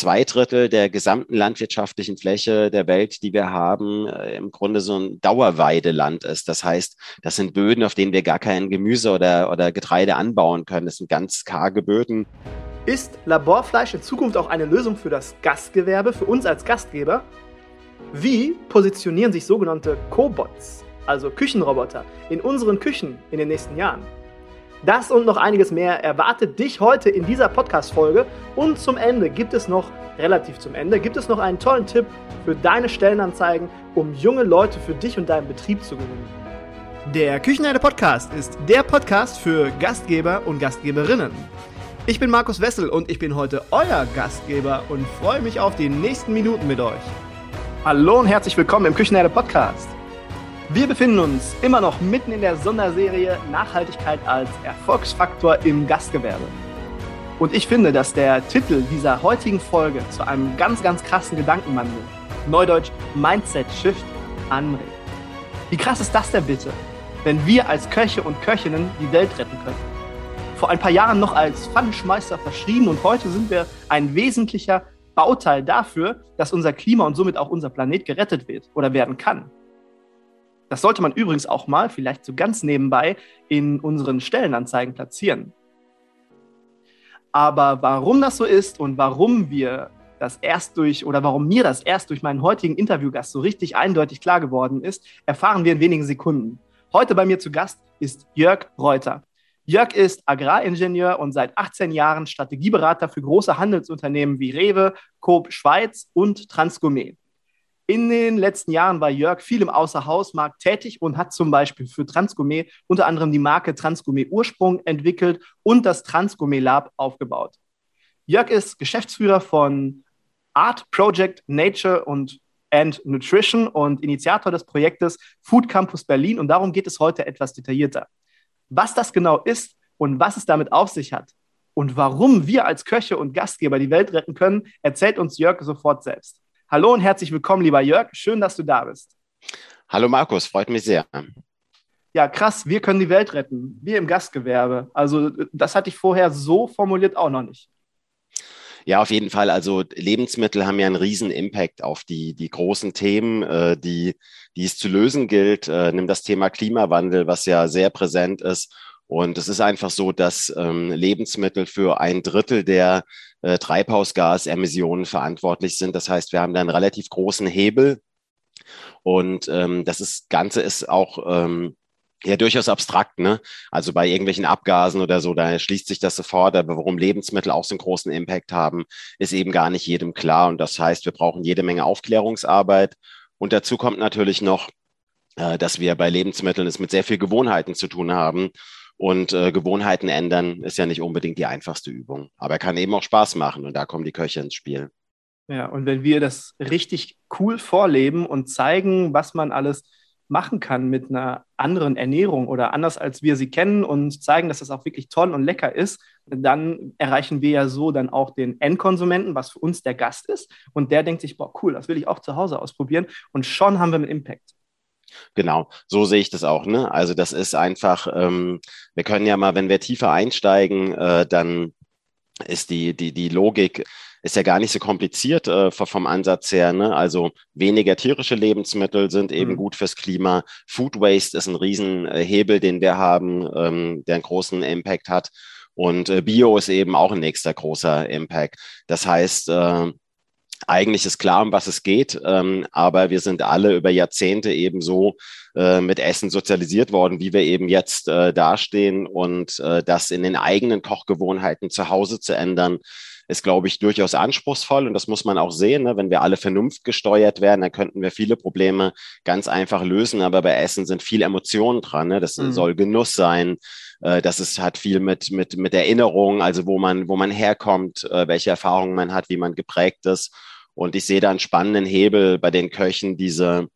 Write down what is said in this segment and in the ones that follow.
zwei Drittel der gesamten landwirtschaftlichen Fläche der Welt, die wir haben, äh, im Grunde so ein Dauerweideland ist. Das heißt, das sind Böden, auf denen wir gar kein Gemüse oder, oder Getreide anbauen können. Das sind ganz karge Böden. Ist Laborfleisch in Zukunft auch eine Lösung für das Gastgewerbe, für uns als Gastgeber? Wie positionieren sich sogenannte Cobots, also Küchenroboter, in unseren Küchen in den nächsten Jahren? Das und noch einiges mehr erwartet dich heute in dieser Podcast-Folge. Und zum Ende gibt es noch, relativ zum Ende, gibt es noch einen tollen Tipp für deine Stellenanzeigen, um junge Leute für dich und deinen Betrieb zu gewinnen. Der Küchenherde Podcast ist der Podcast für Gastgeber und Gastgeberinnen. Ich bin Markus Wessel und ich bin heute euer Gastgeber und freue mich auf die nächsten Minuten mit euch. Hallo und herzlich willkommen im Küchenherde Podcast. Wir befinden uns immer noch mitten in der Sonderserie Nachhaltigkeit als Erfolgsfaktor im Gastgewerbe. Und ich finde, dass der Titel dieser heutigen Folge zu einem ganz, ganz krassen Gedankenwandel, Neudeutsch Mindset Shift, anregt. Wie krass ist das denn bitte, wenn wir als Köche und Köchinnen die Welt retten können? Vor ein paar Jahren noch als Pfannenschmeißer verschrieben und heute sind wir ein wesentlicher Bauteil dafür, dass unser Klima und somit auch unser Planet gerettet wird oder werden kann. Das sollte man übrigens auch mal, vielleicht so ganz nebenbei, in unseren Stellenanzeigen platzieren. Aber warum das so ist und warum wir das erst durch oder warum mir das erst durch meinen heutigen Interviewgast so richtig eindeutig klar geworden ist, erfahren wir in wenigen Sekunden. Heute bei mir zu Gast ist Jörg Reuter. Jörg ist Agraringenieur und seit 18 Jahren Strategieberater für große Handelsunternehmen wie Rewe, Coop Schweiz und Transgourmet. In den letzten Jahren war Jörg viel im Außerhausmarkt tätig und hat zum Beispiel für Transgourmet unter anderem die Marke Transgourmet Ursprung entwickelt und das Transgourmet Lab aufgebaut. Jörg ist Geschäftsführer von Art Project Nature und and Nutrition und Initiator des Projektes Food Campus Berlin. Und darum geht es heute etwas detaillierter. Was das genau ist und was es damit auf sich hat und warum wir als Köche und Gastgeber die Welt retten können, erzählt uns Jörg sofort selbst. Hallo und herzlich willkommen, lieber Jörg. Schön, dass du da bist. Hallo Markus, freut mich sehr. Ja, krass, wir können die Welt retten. Wir im Gastgewerbe. Also, das hatte ich vorher so formuliert auch noch nicht. Ja, auf jeden Fall. Also Lebensmittel haben ja einen riesen Impact auf die, die großen Themen, äh, die, die es zu lösen gilt. Äh, nimm das Thema Klimawandel, was ja sehr präsent ist und es ist einfach so, dass ähm, Lebensmittel für ein Drittel der äh, Treibhausgasemissionen verantwortlich sind. Das heißt, wir haben da einen relativ großen Hebel. Und ähm, das ist, Ganze ist auch ähm, ja durchaus abstrakt, ne? Also bei irgendwelchen Abgasen oder so, da schließt sich das sofort, aber warum Lebensmittel auch so einen großen Impact haben, ist eben gar nicht jedem klar. Und das heißt, wir brauchen jede Menge Aufklärungsarbeit. Und dazu kommt natürlich noch, äh, dass wir bei Lebensmitteln es mit sehr viel Gewohnheiten zu tun haben. Und äh, Gewohnheiten ändern ist ja nicht unbedingt die einfachste Übung. Aber er kann eben auch Spaß machen und da kommen die Köche ins Spiel. Ja, und wenn wir das richtig cool vorleben und zeigen, was man alles machen kann mit einer anderen Ernährung oder anders als wir sie kennen und zeigen, dass das auch wirklich toll und lecker ist, dann erreichen wir ja so dann auch den Endkonsumenten, was für uns der Gast ist. Und der denkt sich, boah, cool, das will ich auch zu Hause ausprobieren. Und schon haben wir einen Impact. Genau, so sehe ich das auch. Ne? Also das ist einfach, ähm, wir können ja mal, wenn wir tiefer einsteigen, äh, dann ist die, die, die Logik ist ja gar nicht so kompliziert äh, vom Ansatz her. Ne? Also weniger tierische Lebensmittel sind eben mhm. gut fürs Klima. Food Waste ist ein Riesenhebel, den wir haben, ähm, der einen großen Impact hat. Und äh, Bio ist eben auch ein nächster großer Impact. Das heißt, äh, eigentlich ist klar, um was es geht, ähm, aber wir sind alle über Jahrzehnte eben so äh, mit Essen sozialisiert worden, wie wir eben jetzt äh, dastehen und äh, das in den eigenen Kochgewohnheiten zu Hause zu ändern, ist, glaube ich, durchaus anspruchsvoll und das muss man auch sehen. Ne? Wenn wir alle vernunftgesteuert wären, dann könnten wir viele Probleme ganz einfach lösen, aber bei Essen sind viele Emotionen dran. Ne? Das mhm. soll Genuss sein, äh, das ist, hat viel mit, mit, mit Erinnerung, also wo man, wo man herkommt, äh, welche Erfahrungen man hat, wie man geprägt ist. Und ich sehe da einen spannenden Hebel bei den Köchen, diese,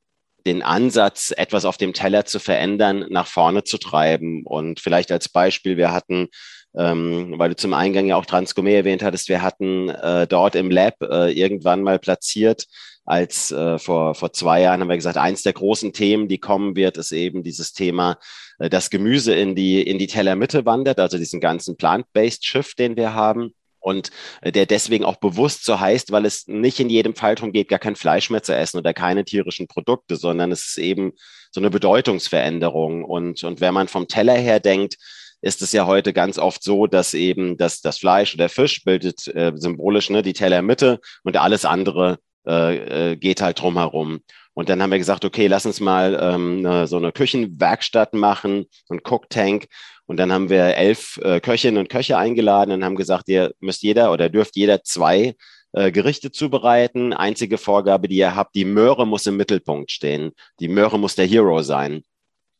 den Ansatz, etwas auf dem Teller zu verändern, nach vorne zu treiben. Und vielleicht als Beispiel, wir hatten, ähm, weil du zum Eingang ja auch Transgourmet erwähnt hattest, wir hatten äh, dort im Lab äh, irgendwann mal platziert, als äh, vor, vor zwei Jahren haben wir gesagt, eins der großen Themen, die kommen wird, ist eben dieses Thema, äh, dass Gemüse in die, in die Tellermitte wandert, also diesen ganzen Plant-Based Shift, den wir haben. Und äh, der deswegen auch bewusst so heißt, weil es nicht in jedem Fall darum geht, gar kein Fleisch mehr zu essen oder keine tierischen Produkte, sondern es ist eben so eine Bedeutungsveränderung. Und, und wenn man vom Teller her denkt, ist es ja heute ganz oft so, dass eben das, das Fleisch oder Fisch bildet äh, symbolisch ne, die Tellermitte und alles andere äh, äh, geht halt drumherum. Und dann haben wir gesagt, okay, lass uns mal ähm, eine, so eine Küchenwerkstatt machen, so ein Cook-Tank. Und dann haben wir elf äh, Köchinnen und Köche eingeladen und haben gesagt, ihr müsst jeder oder dürft jeder zwei äh, Gerichte zubereiten. Einzige Vorgabe, die ihr habt, die Möhre muss im Mittelpunkt stehen. Die Möhre muss der Hero sein.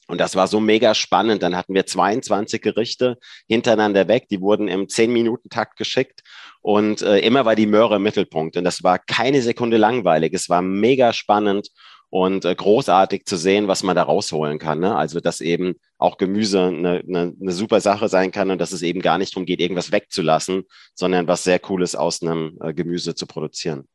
Und das war so mega spannend. Dann hatten wir 22 Gerichte hintereinander weg. Die wurden im 10-Minuten-Takt geschickt. Und äh, immer war die Möhre im Mittelpunkt. Und das war keine Sekunde langweilig. Es war mega spannend und äh, großartig zu sehen, was man da rausholen kann. Ne? Also, dass eben auch Gemüse eine, eine, eine super Sache sein kann und dass es eben gar nicht darum geht, irgendwas wegzulassen, sondern was sehr Cooles aus einem äh, Gemüse zu produzieren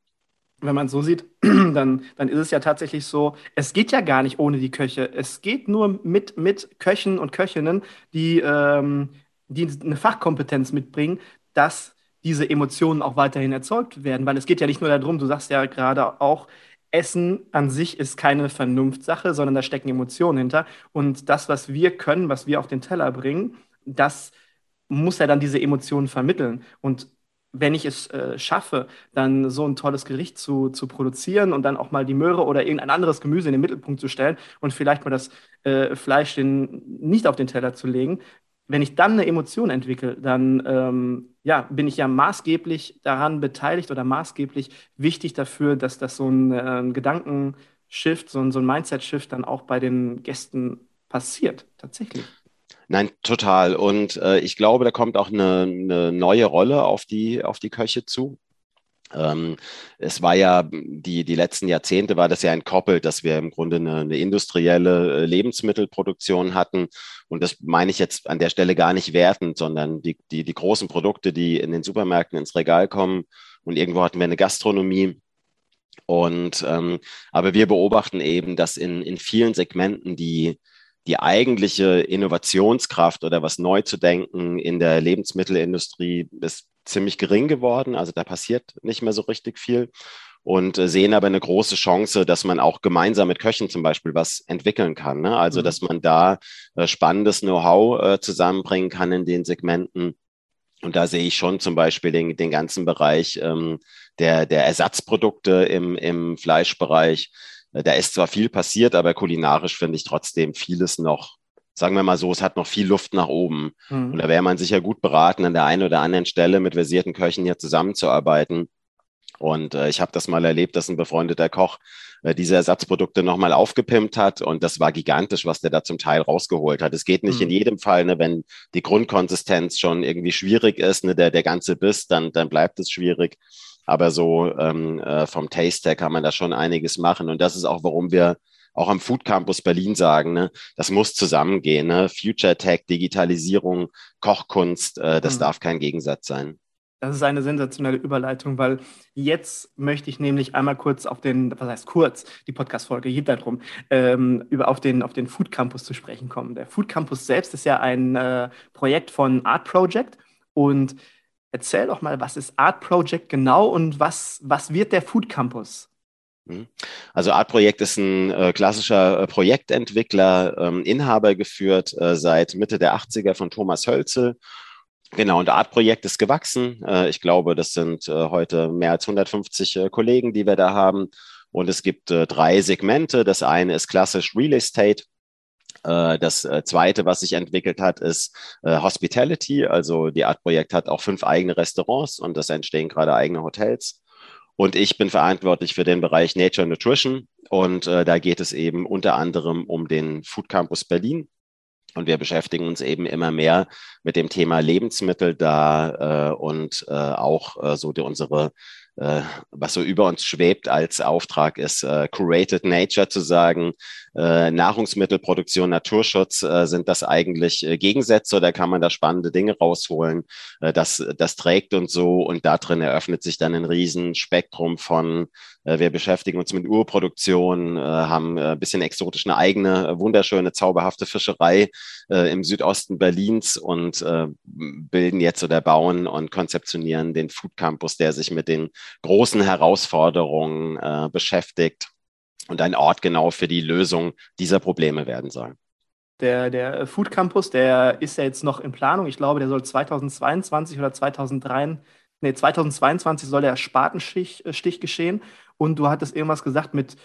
wenn man es so sieht, dann, dann ist es ja tatsächlich so, es geht ja gar nicht ohne die Köche. Es geht nur mit, mit Köchen und Köchinnen, die, ähm, die eine Fachkompetenz mitbringen, dass diese Emotionen auch weiterhin erzeugt werden. Weil es geht ja nicht nur darum, du sagst ja gerade auch, Essen an sich ist keine Vernunftssache, sondern da stecken Emotionen hinter. Und das, was wir können, was wir auf den Teller bringen, das muss ja dann diese Emotionen vermitteln. Und wenn ich es äh, schaffe, dann so ein tolles Gericht zu, zu produzieren und dann auch mal die Möhre oder irgendein anderes Gemüse in den Mittelpunkt zu stellen und vielleicht mal das äh, Fleisch den, nicht auf den Teller zu legen, wenn ich dann eine Emotion entwickle, dann ähm, ja, bin ich ja maßgeblich daran beteiligt oder maßgeblich wichtig dafür, dass das so ein, äh, Gedankenshift, so ein, so ein Mindset-Shift dann auch bei den Gästen passiert, tatsächlich. Nein, total. Und äh, ich glaube, da kommt auch eine, eine neue Rolle auf die, auf die Köche zu. Ähm, es war ja, die, die letzten Jahrzehnte war das ja entkoppelt, dass wir im Grunde eine, eine, industrielle äh, Lebensmittelproduktion hatten. Und das meine ich jetzt an der Stelle gar nicht wertend, sondern die, die, die großen Produkte, die in den Supermärkten ins Regal kommen. Und irgendwo hatten wir eine Gastronomie. Und ähm, aber wir beobachten eben, dass in, in vielen Segmenten die, die eigentliche Innovationskraft oder was neu zu denken in der Lebensmittelindustrie ist ziemlich gering geworden. Also da passiert nicht mehr so richtig viel und äh, sehen aber eine große Chance, dass man auch gemeinsam mit Köchen zum Beispiel was entwickeln kann. Ne? Also, mhm. dass man da äh, spannendes Know-how äh, zusammenbringen kann in den Segmenten. Und da sehe ich schon zum Beispiel den, den ganzen Bereich ähm, der, der Ersatzprodukte im, im Fleischbereich, da ist zwar viel passiert, aber kulinarisch finde ich trotzdem vieles noch, sagen wir mal so, es hat noch viel Luft nach oben. Mhm. Und da wäre man sicher gut beraten, an der einen oder anderen Stelle mit versierten Köchen hier zusammenzuarbeiten. Und äh, ich habe das mal erlebt, dass ein befreundeter Koch äh, diese Ersatzprodukte nochmal aufgepimpt hat. Und das war gigantisch, was der da zum Teil rausgeholt hat. Es geht nicht mhm. in jedem Fall, ne, wenn die Grundkonsistenz schon irgendwie schwierig ist, ne, der, der ganze Biss, dann, dann bleibt es schwierig. Aber so ähm, äh, vom Taste Tag kann man da schon einiges machen. Und das ist auch, warum wir auch am Food Campus Berlin sagen, ne, das muss zusammengehen. Ne? Future Tech, Digitalisierung, Kochkunst, äh, das mhm. darf kein Gegensatz sein. Das ist eine sensationelle Überleitung, weil jetzt möchte ich nämlich einmal kurz auf den, was heißt kurz, die Podcast-Folge geht darum, ähm, über auf den, auf den Food Campus zu sprechen kommen. Der Food Campus selbst ist ja ein äh, Projekt von Art Project und Erzähl doch mal, was ist Art Project genau und was, was wird der Food Campus? Mhm. Also Art Projekt ist ein äh, klassischer äh, Projektentwickler, ähm, Inhaber geführt äh, seit Mitte der 80er von Thomas Hölzel. Genau, und Art Projekt ist gewachsen. Äh, ich glaube, das sind äh, heute mehr als 150 äh, Kollegen, die wir da haben. Und es gibt drei Segmente. Das eine ist klassisch Real Estate. Das zweite, was sich entwickelt hat, ist Hospitality. Also die Art Projekt hat auch fünf eigene Restaurants und es entstehen gerade eigene Hotels. Und ich bin verantwortlich für den Bereich Nature Nutrition. Und äh, da geht es eben unter anderem um den Food Campus Berlin. Und wir beschäftigen uns eben immer mehr mit dem Thema Lebensmittel da äh, und äh, auch äh, so die, unsere was so über uns schwebt als Auftrag ist, äh, Curated Nature zu sagen, äh, Nahrungsmittelproduktion, Naturschutz äh, sind das eigentlich äh, Gegensätze oder kann man da spannende Dinge rausholen? Äh, das, das trägt und so und da drin eröffnet sich dann ein Riesenspektrum von, äh, wir beschäftigen uns mit Urproduktion, äh, haben äh, ein bisschen exotisch eine eigene, wunderschöne, zauberhafte Fischerei äh, im Südosten Berlins und äh, bilden jetzt oder bauen und konzeptionieren den Food Campus, der sich mit den großen Herausforderungen äh, beschäftigt und ein Ort genau für die Lösung dieser Probleme werden soll. Der, der Food Campus, der ist ja jetzt noch in Planung. Ich glaube, der soll 2022 oder 2003, nee, 2022 soll der Spatenstich äh, Stich geschehen. Und du hattest irgendwas gesagt mit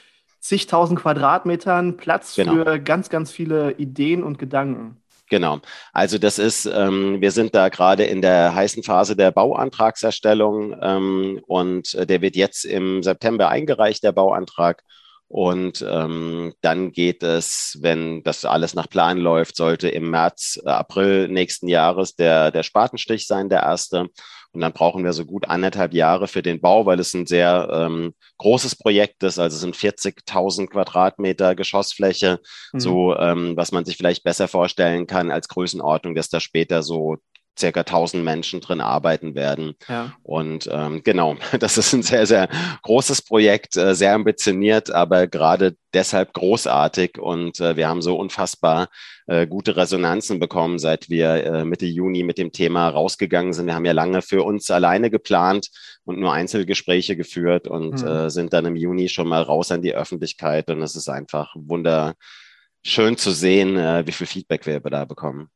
zigtausend Quadratmetern Platz genau. für ganz, ganz viele Ideen und Gedanken. Genau. Also das ist, ähm, wir sind da gerade in der heißen Phase der Bauantragserstellung ähm, und äh, der wird jetzt im September eingereicht, der Bauantrag. Und ähm, dann geht es, wenn das alles nach Plan läuft, sollte im März, äh, April nächsten Jahres der, der Spatenstich sein, der erste. Und dann brauchen wir so gut anderthalb Jahre für den Bau, weil es ein sehr ähm, großes Projekt ist. Also es sind 40.000 Quadratmeter Geschossfläche, mhm. so ähm, was man sich vielleicht besser vorstellen kann als Größenordnung, dass da später so circa 1000 Menschen drin arbeiten werden. Ja. Und ähm, genau, das ist ein sehr, sehr großes Projekt, äh, sehr ambitioniert, aber gerade deshalb großartig. Und äh, wir haben so unfassbar äh, gute Resonanzen bekommen, seit wir äh, Mitte Juni mit dem Thema rausgegangen sind. Wir haben ja lange für uns alleine geplant und nur Einzelgespräche geführt und mhm. äh, sind dann im Juni schon mal raus an die Öffentlichkeit. Und es ist einfach wunderschön zu sehen, äh, wie viel Feedback wir da bekommen.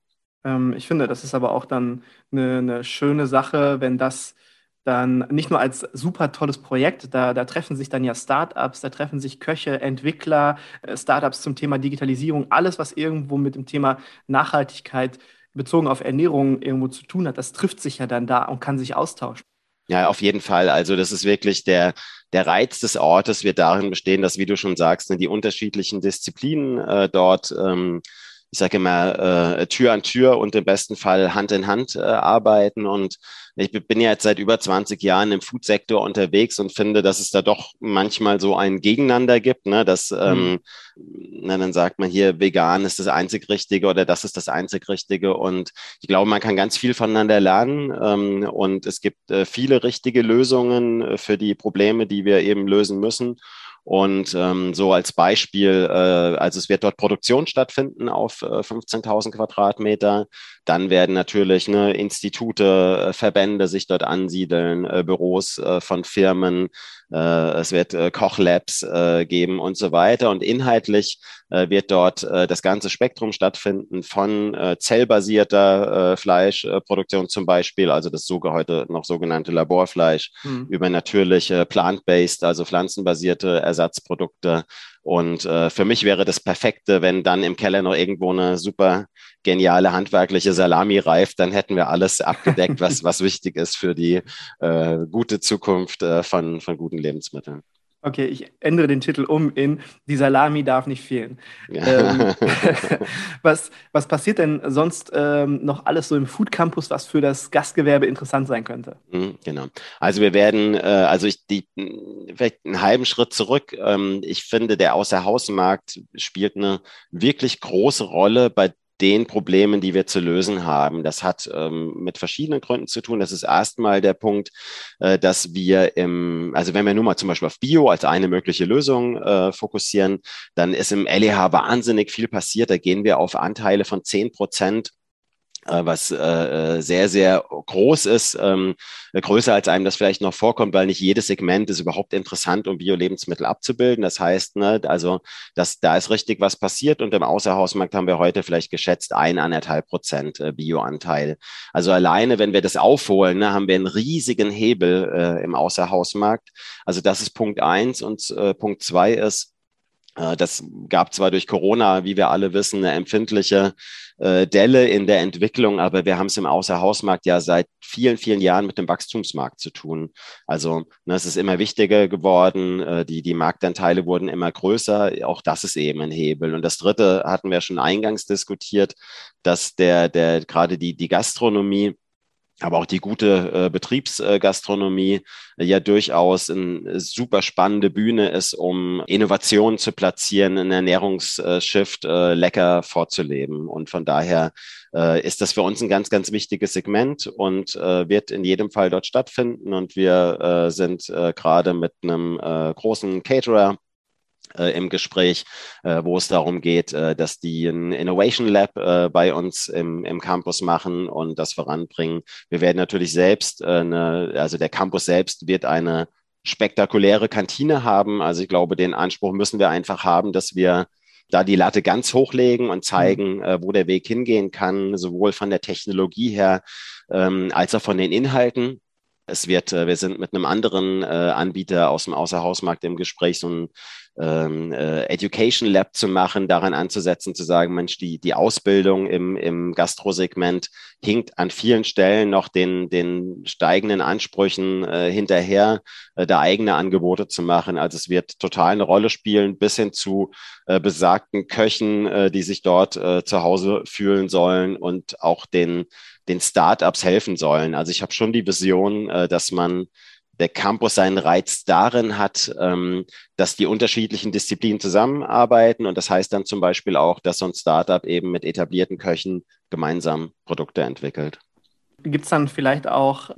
Ähm, ich finde, das ist aber auch dann eine, eine schöne Sache, wenn das dann nicht nur als super tolles Projekt, da, da treffen sich dann ja Startups, da treffen sich Köche, Entwickler, äh, Startups zum Thema Digitalisierung, alles, was irgendwo mit dem Thema Nachhaltigkeit bezogen auf Ernährung irgendwo zu tun hat, das trifft sich ja dann da und kann sich austauschen. Ja, auf jeden Fall. Also das ist wirklich der, der Reiz des Ortes wird darin bestehen, dass, wie du schon sagst, ne, die unterschiedlichen Disziplinen äh, dort ähm, ich sage immer, äh, Tür an Tür und im besten Fall Hand in Hand äh, arbeiten. Und ich bin ja jetzt seit über 20 Jahren im Foodsektor unterwegs und finde, dass es da doch manchmal so ein Gegeneinander gibt, ne? dass mhm. ähm, na, dann sagt man hier, vegan ist das einzig Richtige oder das ist das einzig Richtige. Und ich glaube, man kann ganz viel voneinander lernen. Ähm, und es gibt äh, viele richtige Lösungen äh, für die Probleme, die wir eben lösen müssen. Und ähm, so als Beispiel, äh, also es wird dort Produktion stattfinden auf äh, 15.000 Quadratmeter. Dann werden natürlich ne, Institute, äh, Verbände sich dort ansiedeln, äh, Büros äh, von Firmen, es wird äh, Kochlabs äh, geben und so weiter. Und inhaltlich wird dort das ganze Spektrum stattfinden von zellbasierter Fleischproduktion zum Beispiel, also das sogar heute noch sogenannte Laborfleisch, mhm. über natürliche plant-based, also pflanzenbasierte Ersatzprodukte. Und äh, für mich wäre das Perfekte, wenn dann im Keller noch irgendwo eine super geniale handwerkliche Salami reift, dann hätten wir alles abgedeckt, was, was wichtig ist für die äh, gute Zukunft äh, von, von guten Lebensmitteln. Okay, ich ändere den Titel um in Die Salami darf nicht fehlen. Ja. Ähm, was, was passiert denn sonst ähm, noch alles so im Food Campus, was für das Gastgewerbe interessant sein könnte? Mhm, genau. Also wir werden, äh, also ich die vielleicht einen halben Schritt zurück. Ähm, ich finde, der Außerhausmarkt spielt eine wirklich große Rolle bei den Problemen, die wir zu lösen haben. Das hat ähm, mit verschiedenen Gründen zu tun. Das ist erstmal der Punkt, äh, dass wir im, also wenn wir nur mal zum Beispiel auf Bio als eine mögliche Lösung äh, fokussieren, dann ist im LEH wahnsinnig viel passiert. Da gehen wir auf Anteile von zehn Prozent was äh, sehr, sehr groß ist, ähm, größer als einem das vielleicht noch vorkommt, weil nicht jedes Segment ist überhaupt interessant, um Bio-Lebensmittel abzubilden. Das heißt, ne, also dass da ist richtig was passiert und im Außerhausmarkt haben wir heute vielleicht geschätzt ein, anderthalb Prozent äh, Bio-Anteil. Also alleine, wenn wir das aufholen, ne, haben wir einen riesigen Hebel äh, im Außerhausmarkt. Also das ist Punkt eins und äh, Punkt zwei ist, äh, das gab zwar durch Corona, wie wir alle wissen, eine empfindliche äh, Delle in der Entwicklung, aber wir haben es im Außerhausmarkt ja seit vielen, vielen Jahren mit dem Wachstumsmarkt zu tun. Also ne, es ist immer wichtiger geworden, äh, die, die Marktanteile wurden immer größer, auch das ist eben ein Hebel. Und das Dritte hatten wir schon eingangs diskutiert, dass der, der gerade die, die Gastronomie aber auch die gute äh, Betriebsgastronomie äh, ja durchaus eine super spannende Bühne ist, um Innovationen zu platzieren, ein Ernährungsshift äh, lecker vorzuleben. Und von daher äh, ist das für uns ein ganz, ganz wichtiges Segment und äh, wird in jedem Fall dort stattfinden. Und wir äh, sind äh, gerade mit einem äh, großen Caterer äh, im Gespräch, äh, wo es darum geht, äh, dass die ein Innovation Lab äh, bei uns im, im Campus machen und das voranbringen. Wir werden natürlich selbst, äh, eine, also der Campus selbst wird eine spektakuläre Kantine haben. Also ich glaube, den Anspruch müssen wir einfach haben, dass wir da die Latte ganz hochlegen und zeigen, mhm. äh, wo der Weg hingehen kann, sowohl von der Technologie her ähm, als auch von den Inhalten. Es wird, äh, wir sind mit einem anderen äh, Anbieter aus dem Außerhausmarkt im Gespräch, so ein ähm, äh, Education Lab zu machen, daran anzusetzen, zu sagen, Mensch, die, die Ausbildung im, im Gastrosegment hinkt an vielen Stellen noch den, den steigenden Ansprüchen äh, hinterher, äh, da eigene Angebote zu machen. Also es wird total eine Rolle spielen, bis hin zu äh, besagten Köchen, äh, die sich dort äh, zu Hause fühlen sollen und auch den, den Startups helfen sollen. Also ich habe schon die Vision, äh, dass man der Campus seinen Reiz darin hat, ähm, dass die unterschiedlichen Disziplinen zusammenarbeiten. Und das heißt dann zum Beispiel auch, dass so ein Startup eben mit etablierten Köchen gemeinsam Produkte entwickelt. Gibt es dann vielleicht auch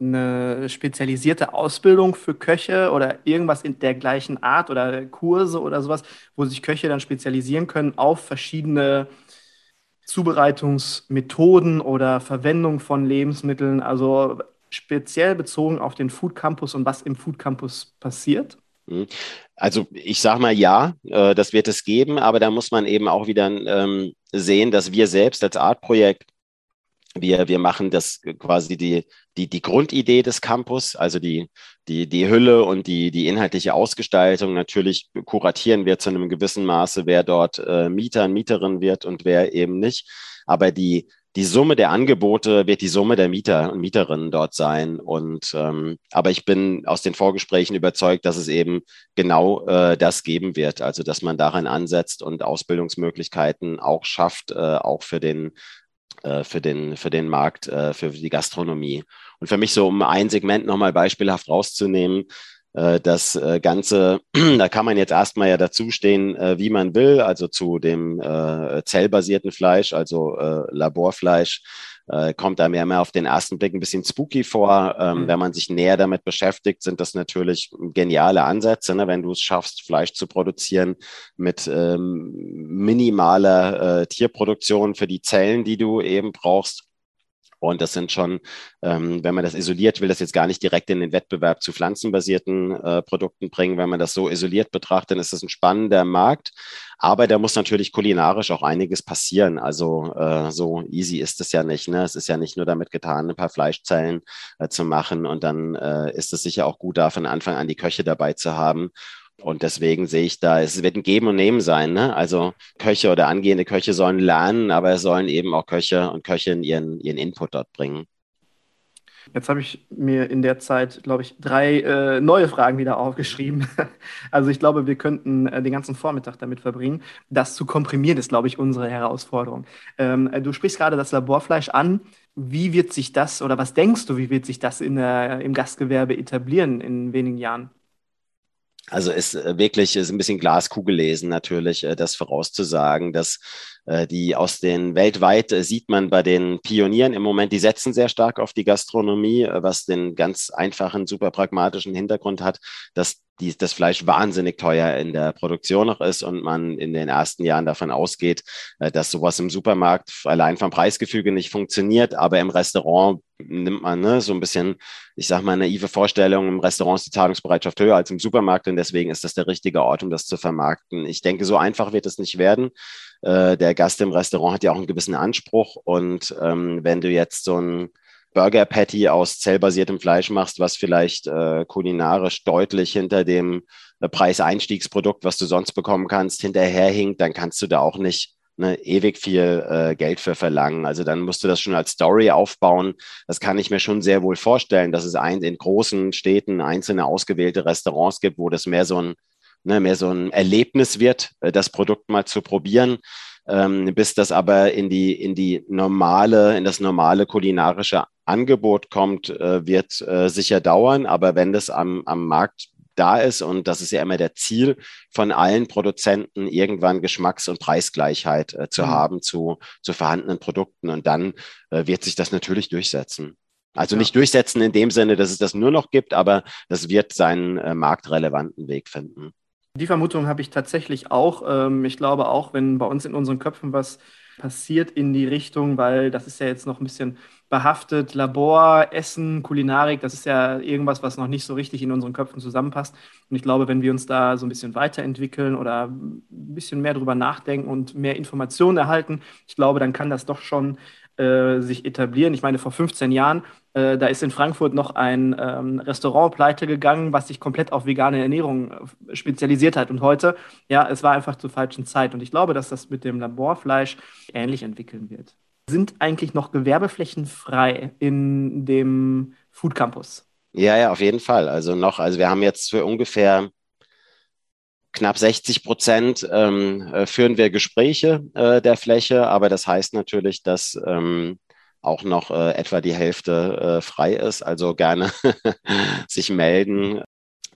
eine spezialisierte Ausbildung für Köche oder irgendwas in der gleichen Art oder Kurse oder sowas, wo sich Köche dann spezialisieren können auf verschiedene Zubereitungsmethoden oder Verwendung von Lebensmitteln? Also speziell bezogen auf den Food Campus und was im Food Campus passiert? Mhm. Also ich sage mal ja, äh, das wird es geben, aber da muss man eben auch wieder ähm, sehen, dass wir selbst als Artprojekt, wir, wir machen das quasi die, die, die Grundidee des Campus, also die, die, die Hülle und die, die inhaltliche Ausgestaltung. Natürlich kuratieren wir zu einem gewissen Maße, wer dort äh, Mieter und Mieterin wird und wer eben nicht. Aber die, die Summe der Angebote wird die Summe der Mieter und Mieterinnen dort sein. Und ähm, aber ich bin aus den Vorgesprächen überzeugt, dass es eben genau äh, das geben wird. Also dass man daran ansetzt und Ausbildungsmöglichkeiten auch schafft, äh, auch für den äh, für den für den Markt, äh, für die Gastronomie. Und für mich so, um ein Segment nochmal beispielhaft rauszunehmen, das äh, Ganze, da kann man jetzt erstmal ja dazustehen, äh, wie man will, also zu dem zellbasierten Fleisch, also Laborfleisch, kommt da mehr mehr auf den ersten Blick ein bisschen spooky vor. Ähm, mhm. Wenn man sich näher damit beschäftigt, sind das natürlich geniale Ansätze, ne? wenn du es schaffst, Fleisch zu produzieren mit ähm, minimaler äh, Tierproduktion für die Zellen, die du eben brauchst und das sind schon, ähm, wenn man das isoliert, will das jetzt gar nicht direkt in den Wettbewerb zu pflanzenbasierten äh, Produkten bringen. Wenn man das so isoliert betrachtet, dann ist das ein spannender Markt. Aber da muss natürlich kulinarisch auch einiges passieren. Also äh, so easy ist es ja nicht. Ne? Es ist ja nicht nur damit getan, ein paar Fleischzellen äh, zu machen. Und dann äh, ist es sicher auch gut, da von Anfang an die Köche dabei zu haben. Und deswegen sehe ich da, es wird ein Geben und Nehmen sein. Ne? Also Köche oder angehende Köche sollen lernen, aber es sollen eben auch Köche und Köchinnen ihren, ihren Input dort bringen. Jetzt habe ich mir in der Zeit, glaube ich, drei äh, neue Fragen wieder aufgeschrieben. Also ich glaube, wir könnten äh, den ganzen Vormittag damit verbringen. Das zu komprimieren ist, glaube ich, unsere Herausforderung. Ähm, äh, du sprichst gerade das Laborfleisch an. Wie wird sich das oder was denkst du, wie wird sich das in der, im Gastgewerbe etablieren in wenigen Jahren? Also ist äh, wirklich ist ein bisschen Glaskugel lesen natürlich, äh, das vorauszusagen, dass die aus den weltweit sieht man bei den Pionieren im Moment, die setzen sehr stark auf die Gastronomie, was den ganz einfachen, super pragmatischen Hintergrund hat, dass die, das Fleisch wahnsinnig teuer in der Produktion noch ist und man in den ersten Jahren davon ausgeht, dass sowas im Supermarkt allein vom Preisgefüge nicht funktioniert, aber im Restaurant nimmt man ne, so ein bisschen, ich sag mal, naive Vorstellungen. Im Restaurant ist die Zahlungsbereitschaft höher als im Supermarkt und deswegen ist das der richtige Ort, um das zu vermarkten. Ich denke, so einfach wird es nicht werden. Äh, der Gast im Restaurant hat ja auch einen gewissen Anspruch und ähm, wenn du jetzt so ein Burger Patty aus zellbasiertem Fleisch machst, was vielleicht äh, kulinarisch deutlich hinter dem äh, Preiseinstiegsprodukt, was du sonst bekommen kannst, hinterherhinkt, dann kannst du da auch nicht ne, ewig viel äh, Geld für verlangen. Also dann musst du das schon als Story aufbauen. Das kann ich mir schon sehr wohl vorstellen, dass es ein, in großen Städten einzelne ausgewählte Restaurants gibt, wo das mehr so ein, ne, mehr so ein Erlebnis wird, äh, das Produkt mal zu probieren. ähm, bis das aber in die, in die normale, in das normale kulinarische Angebot kommt, äh, wird äh, sicher dauern. Aber wenn das am, am Markt da ist, und das ist ja immer der Ziel von allen Produzenten, irgendwann Geschmacks- und Preisgleichheit äh, zu mhm. haben zu, zu vorhandenen Produkten. Und dann äh, wird sich das natürlich durchsetzen. Also ja. nicht durchsetzen in dem Sinne, dass es das nur noch gibt, aber das wird seinen äh, marktrelevanten Weg finden. Die Vermutung habe ich tatsächlich auch. Ähm, ich glaube auch, wenn bei uns in unseren Köpfen was passiert in die Richtung, weil das ist ja jetzt noch ein bisschen behaftet. Labor, Essen, Kulinarik, das ist ja irgendwas, was noch nicht so richtig in unseren Köpfen zusammenpasst. Und ich glaube, wenn wir uns da so ein bisschen weiterentwickeln oder ein bisschen mehr drüber nachdenken und mehr Informationen erhalten, ich glaube, dann kann das doch schon äh, sich etablieren. Ich meine, vor 15 Jahren, äh, da ist in Frankfurt noch ein ähm, Restaurant pleite gegangen, was sich komplett auf vegane Ernährung äh, spezialisiert hat. Und heute, ja, es war einfach zur falschen Zeit. Und ich glaube, dass das mit dem Laborfleisch ähnlich entwickeln wird. Sind eigentlich noch Gewerbeflächen frei in dem Food Campus? Ja, ja, auf jeden Fall. Also noch, also wir haben jetzt für ungefähr knapp 60 Prozent ähm, äh, führen wir Gespräche äh, der Fläche, aber das heißt natürlich, dass ähm, auch noch äh, etwa die Hälfte äh, frei ist. Also gerne sich melden.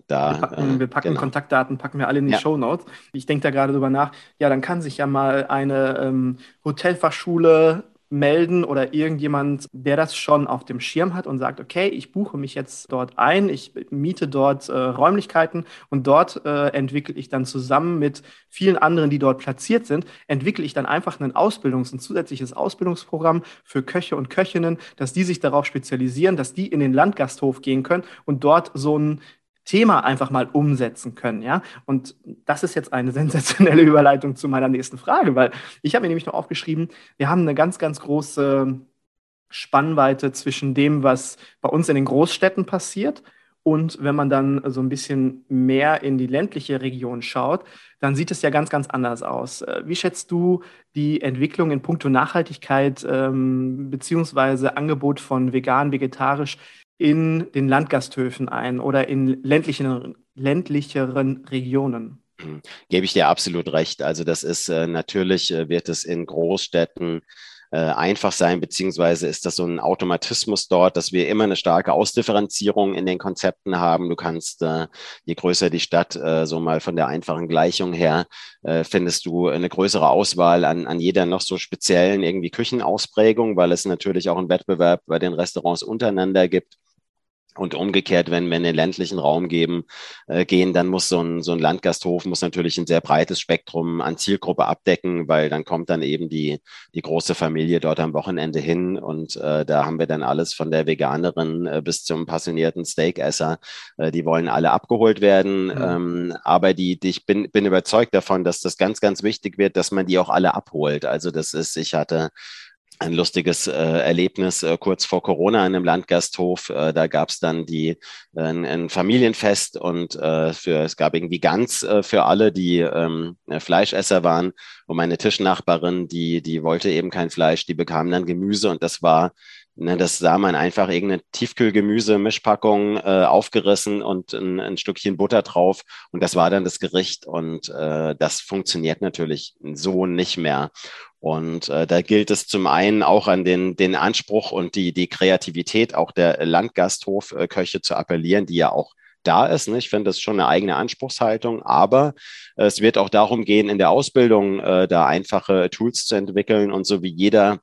Da, wir packen, wir packen genau. Kontaktdaten, packen wir alle in die ja. Show Notes. Ich denke da gerade drüber nach. Ja, dann kann sich ja mal eine ähm, Hotelfachschule melden oder irgendjemand, der das schon auf dem Schirm hat und sagt, okay, ich buche mich jetzt dort ein, ich miete dort äh, Räumlichkeiten und dort äh, entwickle ich dann zusammen mit vielen anderen, die dort platziert sind, entwickle ich dann einfach ein Ausbildungs-, ein zusätzliches Ausbildungsprogramm für Köche und Köchinnen, dass die sich darauf spezialisieren, dass die in den Landgasthof gehen können und dort so ein Thema einfach mal umsetzen können, ja. Und das ist jetzt eine sensationelle Überleitung zu meiner nächsten Frage, weil ich habe mir nämlich noch aufgeschrieben, wir haben eine ganz, ganz große Spannweite zwischen dem, was bei uns in den Großstädten passiert und wenn man dann so ein bisschen mehr in die ländliche Region schaut, dann sieht es ja ganz, ganz anders aus. Äh, wie schätzt du die Entwicklung in puncto Nachhaltigkeit ähm, beziehungsweise Angebot von vegan, vegetarisch in den Landgasthöfen ein oder in ländlichen, ländlicheren Regionen. Mhm. Gebe ich dir absolut recht. Also das ist äh, natürlich, äh, wird es in Großstädten äh, einfach sein, beziehungsweise ist das so ein Automatismus dort, dass wir immer eine starke Ausdifferenzierung in den Konzepten haben. Du kannst, äh, je größer die Stadt, äh, so mal von der einfachen Gleichung her, äh, findest du eine größere Auswahl an, an jeder noch so speziellen irgendwie Küchenausprägung, weil es natürlich auch einen Wettbewerb bei den Restaurants untereinander gibt. Und umgekehrt, wenn wir in den ländlichen Raum geben, äh, gehen, dann muss so ein, so ein Landgasthof muss natürlich ein sehr breites Spektrum an Zielgruppe abdecken, weil dann kommt dann eben die, die große Familie dort am Wochenende hin und äh, da haben wir dann alles von der Veganerin äh, bis zum passionierten Steakesser. Äh, die wollen alle abgeholt werden. Mhm. Ähm, aber die, die, ich bin, bin überzeugt davon, dass das ganz, ganz wichtig wird, dass man die auch alle abholt. Also das ist, ich hatte ein lustiges äh, Erlebnis äh, kurz vor Corona in einem Landgasthof. Äh, da gab es dann die äh, ein Familienfest und äh, für es gab irgendwie ganz äh, für alle, die ähm, Fleischesser waren. Und meine Tischnachbarin, die die wollte eben kein Fleisch, die bekam dann Gemüse und das war Ne, das sah man einfach irgendeine Tiefkühlgemüse-Mischpackung äh, aufgerissen und ein, ein, Stückchen Butter drauf. Und das war dann das Gericht. Und äh, das funktioniert natürlich so nicht mehr. Und äh, da gilt es zum einen auch an den, den Anspruch und die, die Kreativität auch der Landgasthofköche zu appellieren, die ja auch da ist. Ne? Ich finde das schon eine eigene Anspruchshaltung, aber es wird auch darum gehen, in der Ausbildung äh, da einfache Tools zu entwickeln und so wie jeder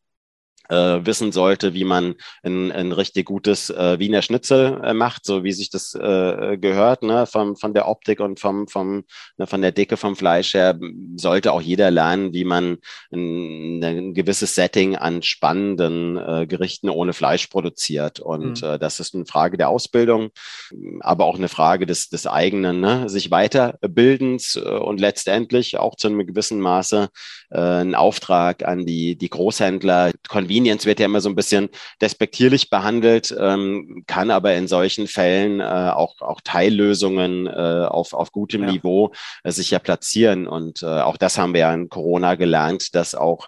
äh, wissen sollte, wie man ein, ein richtig gutes äh, Wiener Schnitzel äh, macht, so wie sich das äh, gehört, ne, vom, von der Optik und vom, vom, ne, von der Dicke vom Fleisch her, sollte auch jeder lernen, wie man ein, ein gewisses Setting an spannenden äh, Gerichten ohne Fleisch produziert. Und mhm. äh, das ist eine Frage der Ausbildung, aber auch eine Frage des, des eigenen, ne, sich weiterbildens äh, und letztendlich auch zu einem gewissen Maße äh, ein Auftrag an die, die Großhändler, Convenience wird ja immer so ein bisschen despektierlich behandelt, ähm, kann aber in solchen Fällen äh, auch, auch Teillösungen äh, auf, auf gutem ja. Niveau äh, sich ja platzieren. Und äh, auch das haben wir ja in Corona gelernt, dass auch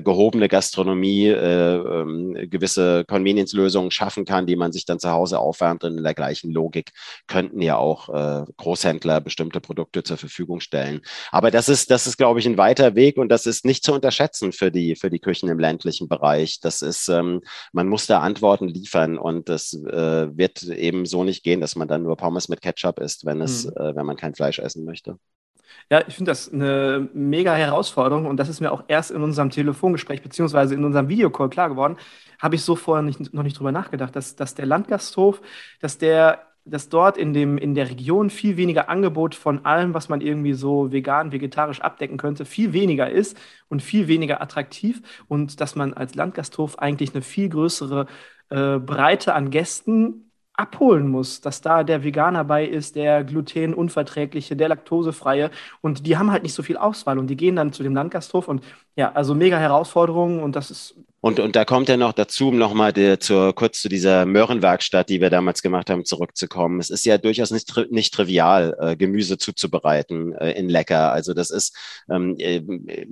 gehobene Gastronomie äh, äh, gewisse Convenience-Lösungen schaffen kann, die man sich dann zu Hause aufwärmt. Und in der gleichen Logik könnten ja auch äh, Großhändler bestimmte Produkte zur Verfügung stellen. Aber das ist, das ist, glaube ich, ein weiter Weg und das ist nicht zu unterschätzen für die, für die Küchen im ländlichen Bereich. Das ist, ähm, man muss da Antworten liefern und das äh, wird eben so nicht gehen, dass man dann nur Pommes mit Ketchup isst, wenn es, mhm. äh, wenn man kein Fleisch essen möchte. Ja, ich finde das eine mega Herausforderung und das ist mir auch erst in unserem Telefongespräch beziehungsweise in unserem Videocall klar geworden. Habe ich so vorher nicht, noch nicht drüber nachgedacht, dass, dass der Landgasthof, dass der dass dort in, dem, in der Region viel weniger Angebot von allem, was man irgendwie so vegan, vegetarisch abdecken könnte, viel weniger ist und viel weniger attraktiv und dass man als Landgasthof eigentlich eine viel größere äh, Breite an Gästen abholen muss, dass da der Veganer bei ist, der glutenunverträgliche, der laktosefreie. Und die haben halt nicht so viel Auswahl und die gehen dann zu dem Landgasthof und ja, also mega Herausforderungen und das ist und, und da kommt ja noch dazu, um nochmal zur, kurz zu dieser Möhrenwerkstatt, die wir damals gemacht haben, zurückzukommen. Es ist ja durchaus nicht, nicht trivial, äh, Gemüse zuzubereiten äh, in lecker. Also das ist, ähm, äh,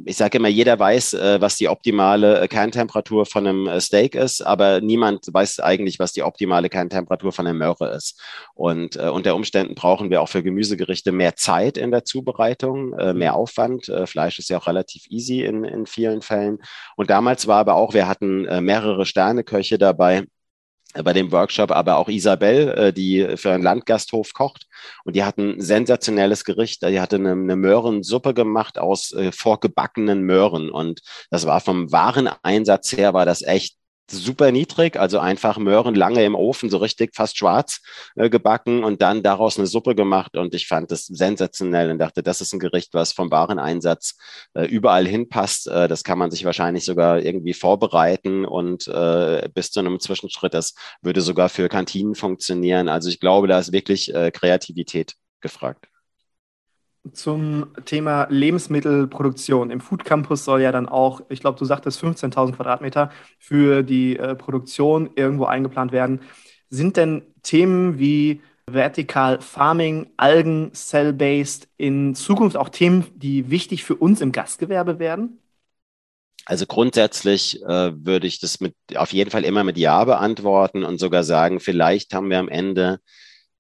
ich sage immer, jeder weiß, äh, was die optimale Kerntemperatur von einem äh, Steak ist, aber niemand weiß eigentlich, was die optimale Kerntemperatur von einer Möhre ist. Und äh, unter Umständen brauchen wir auch für Gemüsegerichte mehr Zeit in der Zubereitung, äh, mehr Aufwand. Äh, Fleisch ist ja auch relativ easy in, in vielen Fällen. Und damals war aber auch, wir hatten äh, mehrere Sterneköche dabei äh, bei dem Workshop, aber auch Isabel, äh, die für einen Landgasthof kocht. Und die hatten ein sensationelles Gericht. Die hatte eine, eine Möhrensuppe gemacht aus vorgebackenen Möhren. Und das war vom Wareneinsatz her, war das echt super niedrig, also einfach Möhren lange im Ofen, so richtig fast schwarz äh, gebacken und dann daraus eine Suppe gemacht und ich fand das sensationell und dachte, das ist ein Gericht, was vom Wareneinsatz äh, überall hinpasst. Äh, das kann man sich wahrscheinlich sogar irgendwie vorbereiten und äh, bis zu einem Zwischenschritt, das würde sogar für Kantinen funktionieren. Also ich glaube, da ist wirklich äh, Kreativität gefragt zum Thema Lebensmittelproduktion. Im Food Campus soll ja dann auch, ich glaube, du sagtest 15.000 Quadratmeter für die äh, Produktion irgendwo eingeplant werden. Sind denn Themen wie Vertical Farming, Algen, Cell-Based in Zukunft auch Themen, die wichtig für uns im Gastgewerbe werden? Also grundsätzlich äh, würde ich das mit auf jeden Fall immer mit Ja beantworten und sogar sagen, vielleicht haben wir am Ende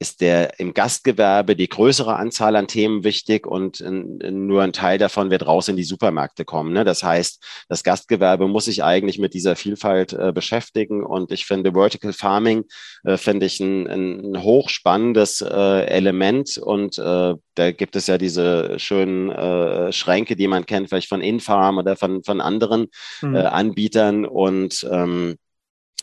ist der im Gastgewerbe die größere Anzahl an Themen wichtig und nur ein Teil davon wird raus in die Supermärkte kommen. Ne? Das heißt, das Gastgewerbe muss sich eigentlich mit dieser Vielfalt äh, beschäftigen und ich finde Vertical Farming äh, finde ich ein, ein hochspannendes äh, Element und äh, da gibt es ja diese schönen äh, Schränke, die man kennt, vielleicht von Infarm oder von, von anderen mhm. Anbietern und ähm,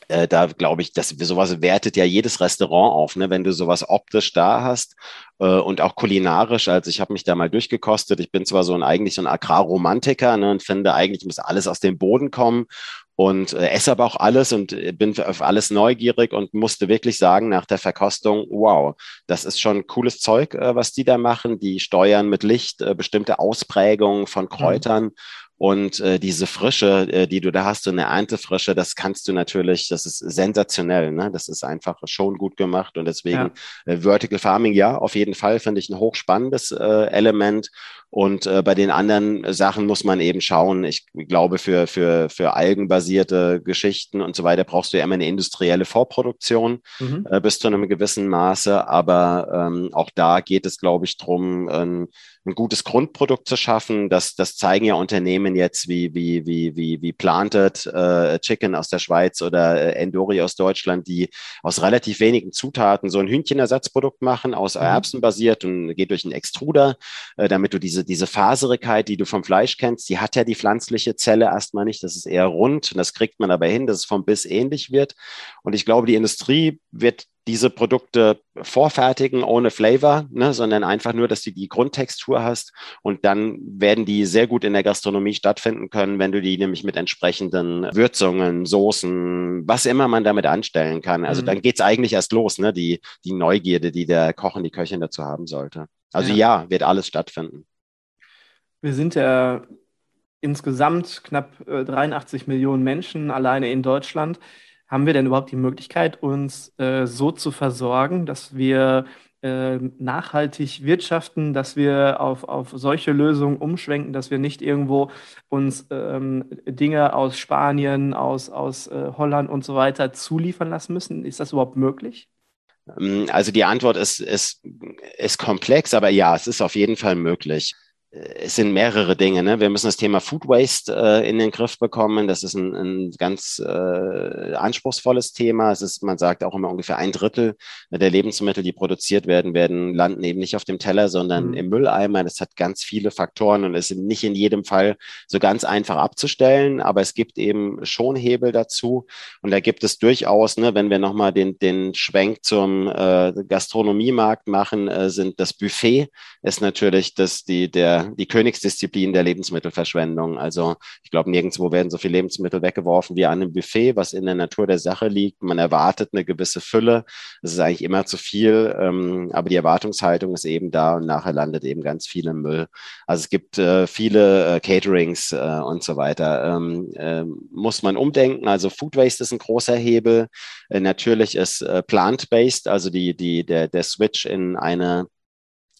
äh, da glaube ich, dass sowas wertet ja jedes Restaurant auf, ne? wenn du sowas optisch da hast äh, und auch kulinarisch. Also ich habe mich da mal durchgekostet. Ich bin zwar so ein eigentlich so ein Agrarromantiker ne, und finde eigentlich muss alles aus dem Boden kommen und äh, esse aber auch alles und äh, bin auf alles neugierig und musste wirklich sagen nach der Verkostung, wow, das ist schon cooles Zeug, äh, was die da machen. Die steuern mit Licht äh, bestimmte Ausprägungen von mhm. Kräutern. Mhm. Und äh, diese Frische, äh, die du da hast, so eine Erntefrische, das kannst du natürlich, das ist sensationell. Ne? Das ist einfach schon gut gemacht. Und deswegen ja. äh, Vertical Farming, ja, auf jeden Fall finde ich ein hochspannendes äh, Element. Und äh, bei den anderen Sachen muss man eben schauen. Ich glaube, für, für, für algenbasierte Geschichten und so weiter brauchst du ja immer eine industrielle Vorproduktion mhm. äh, bis zu einem gewissen Maße. Aber ähm, auch da geht es, glaube ich, drum, ein, ein gutes Grundprodukt zu schaffen. Das, das zeigen ja Unternehmen jetzt wie, wie, wie, wie, wie Planted äh, Chicken aus der Schweiz oder äh, Endori aus Deutschland, die aus relativ wenigen Zutaten so ein Hühnchenersatzprodukt machen, aus mhm. Erbsen basiert und geht durch einen Extruder, äh, damit du diese diese, diese Faserigkeit, die du vom Fleisch kennst, die hat ja die pflanzliche Zelle erstmal nicht. Das ist eher rund und das kriegt man aber hin, dass es vom Biss ähnlich wird. Und ich glaube, die Industrie wird diese Produkte vorfertigen ohne Flavor, ne, sondern einfach nur, dass du die Grundtextur hast und dann werden die sehr gut in der Gastronomie stattfinden können, wenn du die nämlich mit entsprechenden Würzungen, Soßen, was immer man damit anstellen kann. Also mhm. dann geht's eigentlich erst los, ne, die, die Neugierde, die der Koch und die Köchin dazu haben sollte. Also ja, ja wird alles stattfinden. Wir sind ja insgesamt knapp 83 äh, Millionen Menschen alleine in Deutschland. Haben wir denn überhaupt die Möglichkeit, uns äh, so zu versorgen, dass wir äh, nachhaltig wirtschaften, dass wir auf, auf solche Lösungen umschwenken, dass wir nicht irgendwo uns ähm, Dinge aus Spanien, aus, aus äh, Holland und so weiter zuliefern lassen müssen? Ist das überhaupt möglich? Ähm, also die Antwort ist, ist, ist komplex, aber ja, es ist auf jeden Fall möglich es sind mehrere Dinge. Ne? Wir müssen das Thema Food Waste äh, in den Griff bekommen. Das ist ein, ein ganz äh, anspruchsvolles Thema. Es ist, man sagt auch immer ungefähr ein Drittel der Lebensmittel, die produziert werden, werden landen eben nicht auf dem Teller, sondern mhm. im Mülleimer. Das hat ganz viele Faktoren und ist nicht in jedem Fall so ganz einfach abzustellen. Aber es gibt eben schon Hebel dazu. Und da gibt es durchaus, ne, wenn wir nochmal den, den Schwenk zum äh, Gastronomiemarkt machen, äh, sind das Buffet ist natürlich das, die, der die Königsdisziplin der Lebensmittelverschwendung. Also ich glaube, nirgendwo werden so viele Lebensmittel weggeworfen wie an einem Buffet, was in der Natur der Sache liegt. Man erwartet eine gewisse Fülle. Es ist eigentlich immer zu viel, ähm, aber die Erwartungshaltung ist eben da und nachher landet eben ganz viel im Müll. Also es gibt äh, viele äh, Caterings äh, und so weiter. Ähm, äh, muss man umdenken. Also Food Waste ist ein großer Hebel. Äh, natürlich ist äh, Plant-Based, also die, die, der, der Switch in eine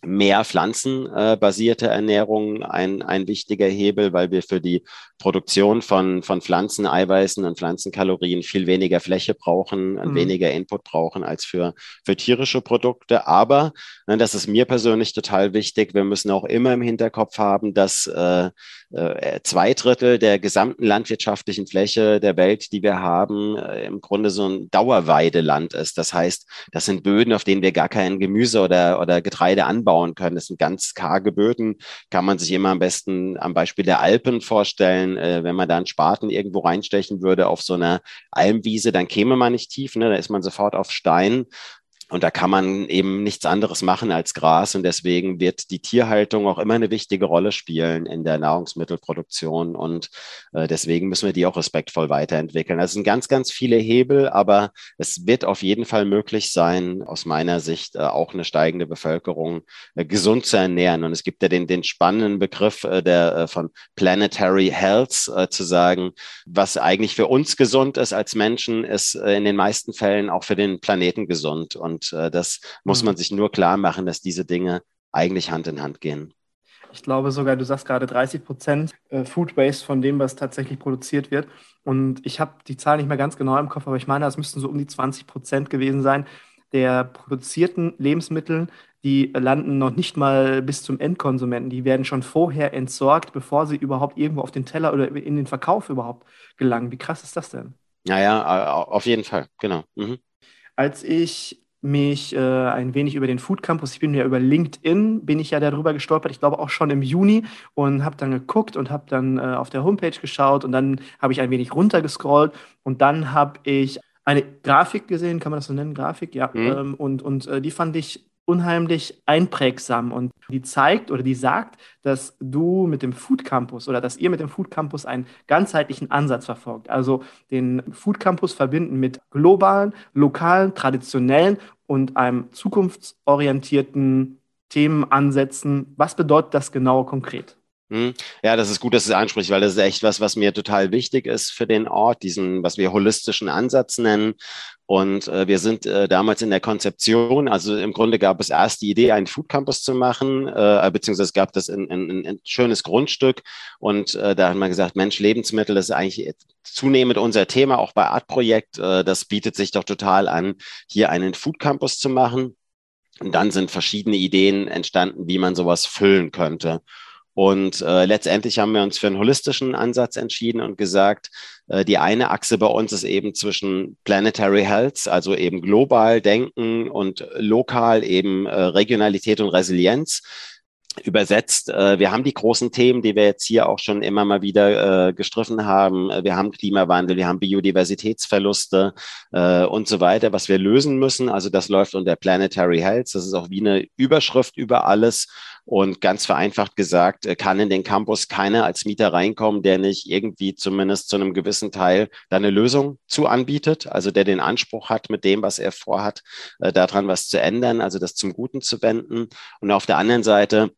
mehr pflanzenbasierte Ernährung ein, ein wichtiger Hebel, weil wir für die Produktion von, von Pflanzeneiweißen und Pflanzenkalorien viel weniger Fläche brauchen, mhm. weniger Input brauchen als für, für tierische Produkte. Aber, ne, das ist mir persönlich total wichtig, wir müssen auch immer im Hinterkopf haben, dass äh, äh, zwei Drittel der gesamten landwirtschaftlichen Fläche der Welt, die wir haben, äh, im Grunde so ein Dauerweideland ist. Das heißt, das sind Böden, auf denen wir gar kein Gemüse oder, oder Getreide anbauen können. Das sind ganz karge Böden, kann man sich immer am besten am Beispiel der Alpen vorstellen vorstellen, äh, wenn man da einen Spaten irgendwo reinstechen würde auf so einer Almwiese, dann käme man nicht tief, ne? da ist man sofort auf Stein. Und da kann man eben nichts anderes machen als Gras. Und deswegen wird die Tierhaltung auch immer eine wichtige Rolle spielen in der Nahrungsmittelproduktion. Und äh, deswegen müssen wir die auch respektvoll weiterentwickeln. Das sind ganz, ganz viele Hebel, aber es wird auf jeden Fall möglich sein, aus meiner Sicht äh, auch eine steigende Bevölkerung äh, gesund zu ernähren. Und es gibt ja den, den spannenden Begriff der, von Planetary Health zu sagen, was eigentlich für uns gesund ist als Menschen, ist in den meisten Fällen auch für den Planeten gesund. Und und äh, das muss mhm. man sich nur klar machen, dass diese Dinge eigentlich Hand in Hand gehen. Ich glaube sogar, du sagst gerade 30 Prozent äh, Food Waste von dem, was tatsächlich produziert wird. Und ich habe die Zahl nicht mehr ganz genau im Kopf, aber ich meine, das müssten so um die 20 Prozent gewesen sein der produzierten Lebensmittel, die landen noch nicht mal bis zum Endkonsumenten. Die werden schon vorher entsorgt, bevor sie überhaupt irgendwo auf den Teller oder in den Verkauf überhaupt gelangen. Wie krass ist das denn? Naja, auf jeden Fall, genau. Mhm. Als ich mich äh, ein wenig über den Food Campus, ich bin ja über LinkedIn, bin ich ja darüber gestolpert, ich glaube auch schon im Juni und habe dann geguckt und habe dann äh, auf der Homepage geschaut und dann habe ich ein wenig runtergescrollt und dann habe ich eine Grafik gesehen, kann man das so nennen, Grafik, ja, mhm. ähm, und, und äh, die fand ich unheimlich einprägsam und die zeigt oder die sagt, dass du mit dem Food Campus oder dass ihr mit dem Food Campus einen ganzheitlichen Ansatz verfolgt. Also den Food Campus verbinden mit globalen, lokalen, traditionellen und einem zukunftsorientierten Themenansätzen. Was bedeutet das genau konkret? Hm. Ja, das ist gut, dass du es ansprichst, weil das ist echt was, was mir total wichtig ist für den Ort, diesen, was wir holistischen Ansatz nennen. Und äh, wir sind äh, damals in der Konzeption, also im Grunde gab es erst die Idee, einen Food Campus zu machen, äh, beziehungsweise es gab das ein, ein, ein schönes Grundstück. Und äh, da hat man gesagt, Mensch, Lebensmittel das ist eigentlich zunehmend unser Thema, auch bei Art Projekt. Äh, das bietet sich doch total an, hier einen Food Campus zu machen. Und dann sind verschiedene Ideen entstanden, wie man sowas füllen könnte. Und äh, letztendlich haben wir uns für einen holistischen Ansatz entschieden und gesagt, äh, die eine Achse bei uns ist eben zwischen Planetary Health, also eben global denken und lokal eben äh, Regionalität und Resilienz übersetzt. Äh, wir haben die großen Themen, die wir jetzt hier auch schon immer mal wieder äh, gestriffen haben. Wir haben Klimawandel, wir haben Biodiversitätsverluste äh, und so weiter, was wir lösen müssen. Also das läuft unter Planetary Health. Das ist auch wie eine Überschrift über alles. Und ganz vereinfacht gesagt, äh, kann in den Campus keiner als Mieter reinkommen, der nicht irgendwie zumindest zu einem gewissen Teil da eine Lösung zu anbietet, also der den Anspruch hat, mit dem, was er vorhat, äh, daran was zu ändern, also das zum Guten zu wenden. Und auf der anderen Seite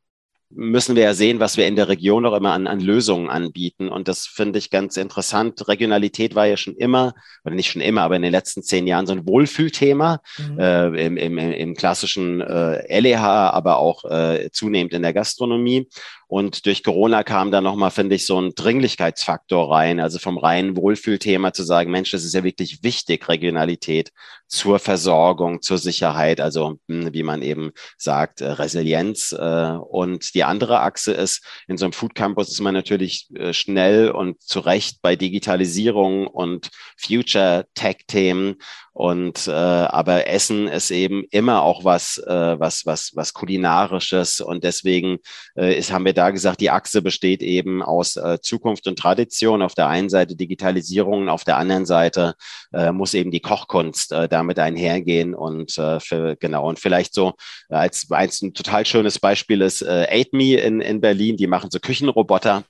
müssen wir ja sehen, was wir in der Region auch immer an, an Lösungen anbieten. Und das finde ich ganz interessant. Regionalität war ja schon immer, oder nicht schon immer, aber in den letzten zehn Jahren so ein Wohlfühlthema mhm. äh, im, im, im klassischen äh, LEH, aber auch äh, zunehmend in der Gastronomie. Und durch Corona kam da nochmal, finde ich, so ein Dringlichkeitsfaktor rein. Also vom reinen Wohlfühlthema zu sagen, Mensch, das ist ja wirklich wichtig, Regionalität zur Versorgung, zur Sicherheit, also hm, wie man eben sagt, äh, Resilienz. Äh, und die andere Achse ist, in so einem Food Campus ist man natürlich äh, schnell und zu Recht bei Digitalisierung und Future Tech Themen und äh, aber Essen ist eben immer auch was, äh, was, was, was kulinarisches. Und deswegen äh, ist, haben wir da gesagt, die Achse besteht eben aus äh, Zukunft und Tradition. Auf der einen Seite Digitalisierung, auf der anderen Seite äh, muss eben die Kochkunst äh, damit einhergehen. Und äh, für, genau, und vielleicht so als, als ein total schönes Beispiel ist äh, Aid Me in, in Berlin, die machen so Küchenroboter.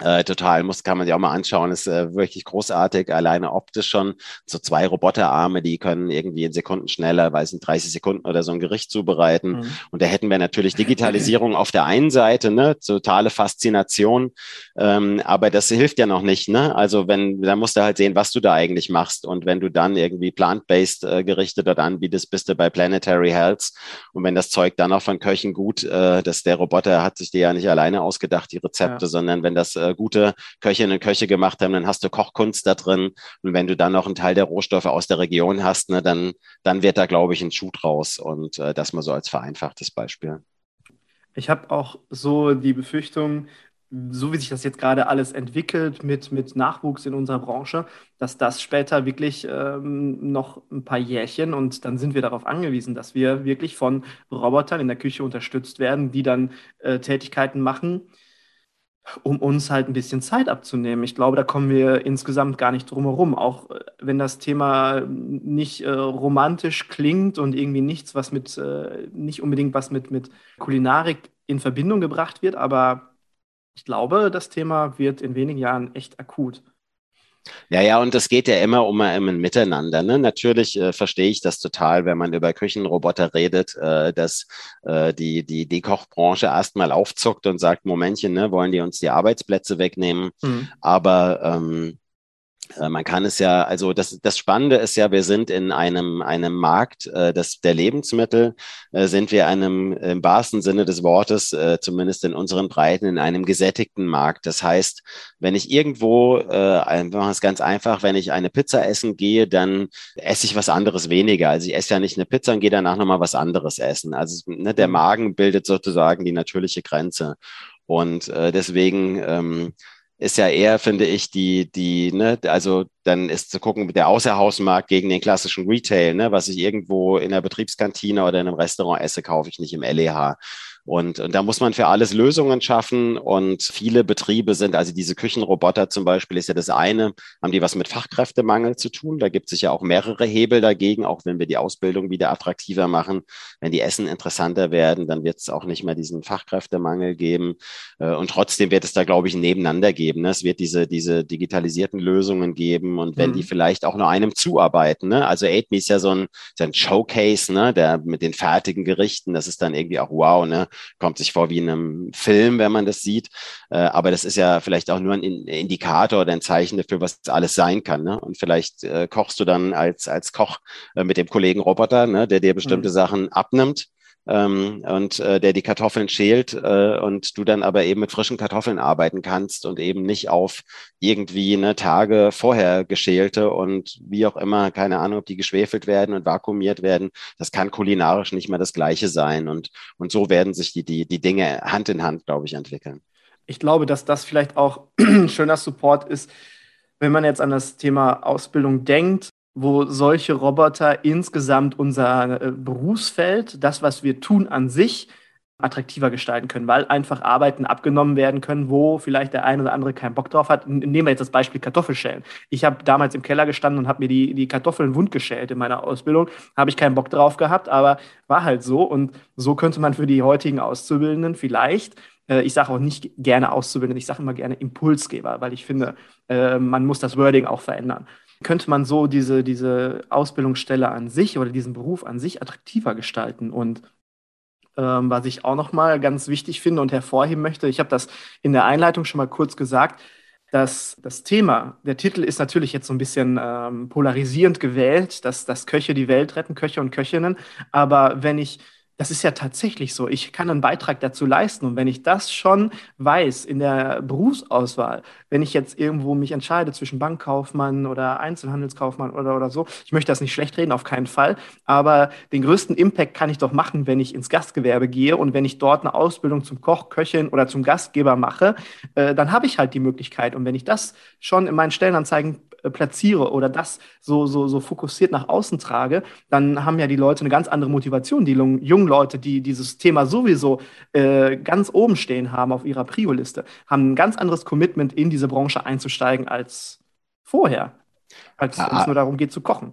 Äh, total, muss, kann man sich auch mal anschauen, ist äh, wirklich großartig, alleine optisch schon. So zwei Roboterarme, die können irgendwie in Sekunden schneller, weiß nicht, 30 Sekunden oder so ein Gericht zubereiten. Mhm. Und da hätten wir natürlich Digitalisierung auf der einen Seite, ne, totale Faszination, ähm, aber das hilft ja noch nicht, ne? Also wenn, da musst du halt sehen, was du da eigentlich machst. Und wenn du dann irgendwie plant-based äh, Gerichte dort anbietest, bist du bei Planetary Health. Und wenn das Zeug dann auch von Köchen gut, äh, dass der Roboter hat sich dir ja nicht alleine ausgedacht, die Rezepte, ja. sondern wenn das äh, äh, gute Köchinnen und Köche gemacht haben, dann hast du Kochkunst da drin. Und wenn du dann noch einen Teil der Rohstoffe aus der Region hast, ne, dann, dann wird da, glaube ich, ein Schuh draus. Und äh, das mal so als vereinfachtes Beispiel. Ich habe auch so die Befürchtung, so wie sich das jetzt gerade alles entwickelt mit, mit Nachwuchs in unserer Branche, dass das später wirklich ähm, noch ein paar Jährchen und dann sind wir darauf angewiesen, dass wir wirklich von Robotern in der Küche unterstützt werden, die dann äh, Tätigkeiten machen, um uns halt ein bisschen Zeit abzunehmen. Ich glaube, da kommen wir insgesamt gar nicht drum herum. Auch äh, wenn das Thema nicht äh, romantisch klingt und irgendwie nichts, was mit, äh, nicht unbedingt was mit, mit Kulinarik in Verbindung gebracht wird, aber ich glaube, das Thema wird in wenigen Jahren echt akut. Ja, ja, und es geht ja immer um, ein Miteinander. Ne? Natürlich äh, verstehe ich das total, wenn man über Küchenroboter redet, äh, dass äh, die, die, die Kochbranche erstmal aufzuckt und sagt, Momentchen, ne, wollen die uns die Arbeitsplätze wegnehmen? Mhm. Aber ähm, äh, man kann es ja, also das, das Spannende ist ja, wir sind in einem, einem Markt äh, des, der Lebensmittel, äh, sind wir einem, im wahrsten Sinne des Wortes, äh, zumindest in unseren Breiten, in einem gesättigten Markt. Das heißt, wenn ich irgendwo, äh, wir machen es ganz einfach, wenn ich eine Pizza essen gehe, dann esse ich was anderes weniger. Also ich esse ja nicht eine Pizza und gehe danach nochmal was anderes essen. Also ne, der mhm. Magen bildet sozusagen die natürliche Grenze. Und äh, deswegen ähm, ist ja eher, finde ich, die, die, ne, also dann ist zu gucken, der Außerhausmarkt gegen den klassischen Retail, ne, was ich irgendwo in der Betriebskantine oder in einem Restaurant esse, kaufe ich nicht im LEH. Und, und da muss man für alles Lösungen schaffen. Und viele Betriebe sind, also diese Küchenroboter zum Beispiel ist ja das eine, haben die was mit Fachkräftemangel zu tun. Da gibt es ja auch mehrere Hebel dagegen, auch wenn wir die Ausbildung wieder attraktiver machen. Wenn die Essen interessanter werden, dann wird es auch nicht mehr diesen Fachkräftemangel geben. Äh, und trotzdem wird es da, glaube ich, ein Nebeneinander geben. Ne? Es wird diese, diese digitalisierten Lösungen geben und wenn mhm. die vielleicht auch nur einem zuarbeiten. Ne? Also AidMe ist ja so ein, so ein Showcase, ne? der mit den fertigen Gerichten, das ist dann irgendwie auch wow, ne? Kommt sich vor wie in einem Film, wenn man das sieht. Äh, aber das ist ja vielleicht auch nur ein Indikator oder ein Zeichen dafür, was alles sein kann. Ne? Und vielleicht äh, kochst du dann als, als Koch äh, mit dem Kollegen Roboter, ne, der dir bestimmte mhm. Sachen abnimmt ähm, und äh, der die Kartoffeln schält äh, und du dann aber eben mit frischen Kartoffeln arbeiten kannst und eben nicht auf irgendwie eine Tage vorher geschälte und wie auch immer, keine Ahnung, ob die geschwefelt werden und vakuumiert werden. Das kann kulinarisch nicht mehr das Gleiche sein und, und so werden sich die, die, die Dinge Hand in Hand, glaube ich, entwickeln. Ich glaube, dass das vielleicht auch ein schöner Support ist, wenn man jetzt an das Thema Ausbildung denkt, wo solche Roboter insgesamt unser äh, Berufsfeld, das, was wir tun an sich, attraktiver gestalten können, weil einfach Arbeiten abgenommen werden können, wo vielleicht der eine oder andere keinen Bock drauf hat. Nehmen wir jetzt das Beispiel Kartoffelschälen. Ich habe damals im Keller gestanden und habe mir die, die Kartoffeln wund geschält in meiner Ausbildung. Habe ich keinen Bock drauf gehabt, aber war halt so. Und so könnte man für die heutigen Auszubildenden vielleicht äh, ich sage auch nicht gerne Auszubildende, ich sage immer gerne Impulsgeber, weil ich finde, äh, man muss das Wording auch verändern könnte man so diese, diese Ausbildungsstelle an sich oder diesen Beruf an sich attraktiver gestalten und ähm, was ich auch nochmal ganz wichtig finde und hervorheben möchte. Ich habe das in der Einleitung schon mal kurz gesagt. dass das Thema, der Titel ist natürlich jetzt so ein bisschen ähm, polarisierend gewählt, dass, dass Köche die Welt retten, Köche und Köchinnen. Aber wenn ich das ist ja tatsächlich so. Ich kann einen Beitrag dazu leisten. Und wenn ich das schon weiß in der Berufsauswahl, wenn ich jetzt irgendwo mich entscheide zwischen Bankkaufmann oder Einzelhandelskaufmann oder, oder so, ich möchte das nicht schlecht reden, auf keinen Fall. Aber den größten Impact kann ich doch machen, wenn ich ins Gastgewerbe gehe und wenn ich dort eine Ausbildung zum Koch, Köchin oder zum Gastgeber mache, äh, dann habe ich halt die Möglichkeit. Und wenn ich das schon in meinen Stellenanzeigen platziere oder das so, so, so fokussiert nach außen trage, dann haben ja die Leute eine ganz andere Motivation. Die jungen Leute, die dieses Thema sowieso äh, ganz oben stehen haben auf ihrer Prio-Liste, haben ein ganz anderes Commitment, in diese Branche einzusteigen als vorher, als ah, es nur darum geht zu kochen.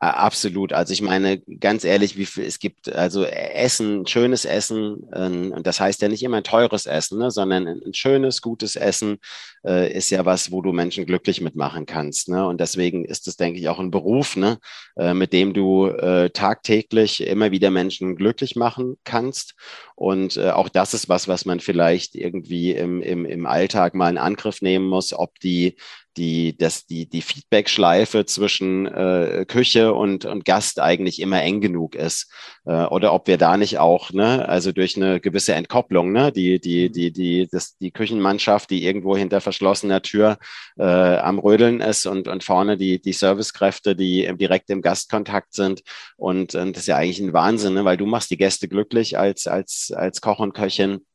Absolut. Also ich meine, ganz ehrlich, wie viel, es gibt also Essen, schönes Essen, äh, und das heißt ja nicht immer ein teures Essen, ne, sondern ein schönes, gutes Essen äh, ist ja was, wo du Menschen glücklich mitmachen kannst. Ne? Und deswegen ist es, denke ich, auch ein Beruf, ne, äh, mit dem du äh, tagtäglich immer wieder Menschen glücklich machen kannst. Und äh, auch das ist was, was man vielleicht irgendwie im, im, im Alltag mal in Angriff nehmen muss, ob die die, dass die, die Feedback-Schleife zwischen äh, Küche und, und Gast eigentlich immer eng genug ist. Äh, oder ob wir da nicht auch, ne, also durch eine gewisse Entkopplung, ne, die, die, mhm. die, die, das, die Küchenmannschaft, die irgendwo hinter verschlossener Tür äh, am Rödeln ist und, und vorne die, die Servicekräfte, die direkt im Gastkontakt sind. Und, und das ist ja eigentlich ein Wahnsinn, ne, weil du machst die Gäste glücklich als, als, als Koch und Köchin.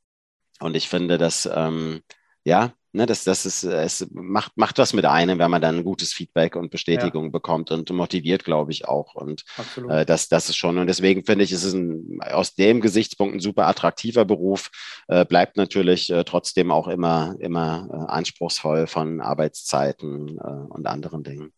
Und ich finde, dass ähm, ja, ne, das, das ist, es macht, macht was mit einem, wenn man dann gutes Feedback und Bestätigung ja. bekommt und motiviert, glaube ich, auch. Und äh, das, das ist schon, und deswegen finde ich, ist es ein, aus dem Gesichtspunkt ein super attraktiver Beruf, äh, bleibt natürlich äh, trotzdem auch immer, immer äh, anspruchsvoll von Arbeitszeiten äh, und anderen Dingen.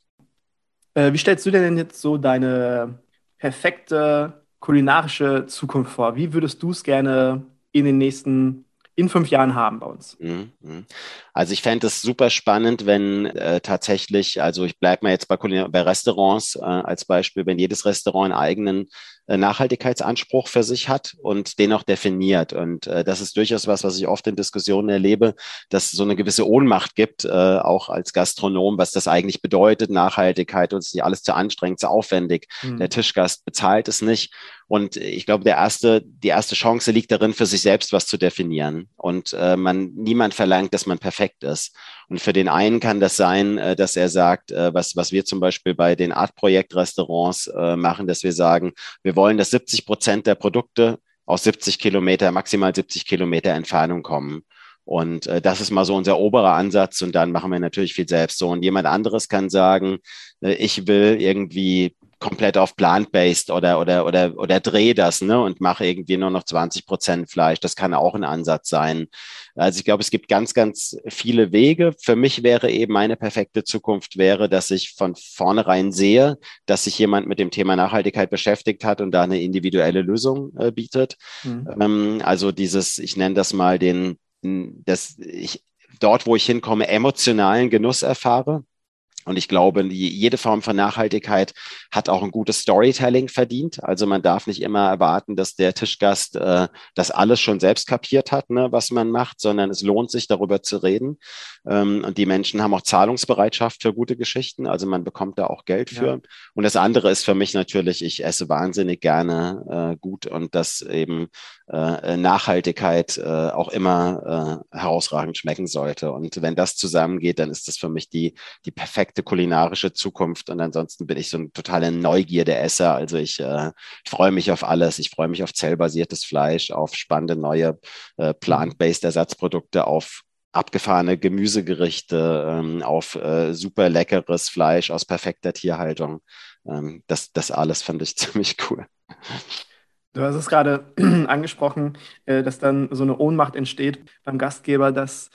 Äh, wie stellst du dir denn jetzt so deine perfekte kulinarische Zukunft vor? Wie würdest du es gerne in den nächsten in fünf Jahren haben bei uns. Mhm, mhm. Also ich fände es super spannend, wenn äh, tatsächlich, also ich bleibe mal jetzt bei, bei Restaurants äh, als Beispiel, wenn jedes Restaurant einen eigenen äh, Nachhaltigkeitsanspruch für sich hat und den auch definiert. Und äh, das ist durchaus was, was ich oft in Diskussionen erlebe, dass es so eine gewisse Ohnmacht gibt, äh, auch als Gastronom, was das eigentlich bedeutet, Nachhaltigkeit ist nicht alles zu anstrengend, zu aufwendig. Mhm. Der Tischgast bezahlt es nicht. Und ich glaube, der erste, die erste Chance liegt darin, für sich selbst was zu definieren. Und äh, man, niemand verlangt, dass man perfekt ist. Und für den einen kann das sein, äh, dass er sagt, äh, was, was wir zum Beispiel bei den Art-Projekt-Restaurants äh, machen, dass wir sagen, wir wollen, dass 70 Prozent der Produkte aus 70 Kilometer, maximal 70 Kilometer Entfernung kommen. Und äh, das ist mal so unser oberer Ansatz und dann machen wir natürlich viel selbst so. Und jemand anderes kann sagen, äh, ich will irgendwie komplett auf plant-based oder, oder, oder, oder dreh das ne, und mache irgendwie nur noch 20 Prozent Fleisch. Das kann auch ein Ansatz sein. Also ich glaube, es gibt ganz, ganz viele Wege. Für mich wäre eben meine perfekte Zukunft wäre, dass ich von vornherein sehe, dass sich jemand mit dem Thema Nachhaltigkeit beschäftigt hat und da eine individuelle Lösung äh, bietet. Mhm. Ähm, also dieses, ich nenne das mal den, das, ich, dort, wo ich hinkomme, emotionalen Genuss erfahre. Und ich glaube, jede Form von Nachhaltigkeit hat auch ein gutes Storytelling verdient. Also man darf nicht immer erwarten, dass der Tischgast äh, das alles schon selbst kapiert hat, ne, was man macht, sondern es lohnt sich, darüber zu reden. Ähm, und die Menschen haben auch Zahlungsbereitschaft für gute Geschichten. Also man bekommt da auch Geld für. Ja. Und das andere ist für mich natürlich, ich esse wahnsinnig gerne äh, gut und dass eben äh, Nachhaltigkeit äh, auch immer äh, herausragend schmecken sollte. Und wenn das zusammengeht, dann ist das für mich die, die perfekte perfekte kulinarische Zukunft. Und ansonsten bin ich so ein totaler Neugierde-Esser. Also ich, äh, ich freue mich auf alles. Ich freue mich auf zellbasiertes Fleisch, auf spannende neue äh, plant-based Ersatzprodukte, auf abgefahrene Gemüsegerichte, ähm, auf äh, super leckeres Fleisch aus perfekter Tierhaltung. Ähm, das, das alles fand ich ziemlich cool. Du hast es gerade angesprochen, äh, dass dann so eine Ohnmacht entsteht beim Gastgeber, dass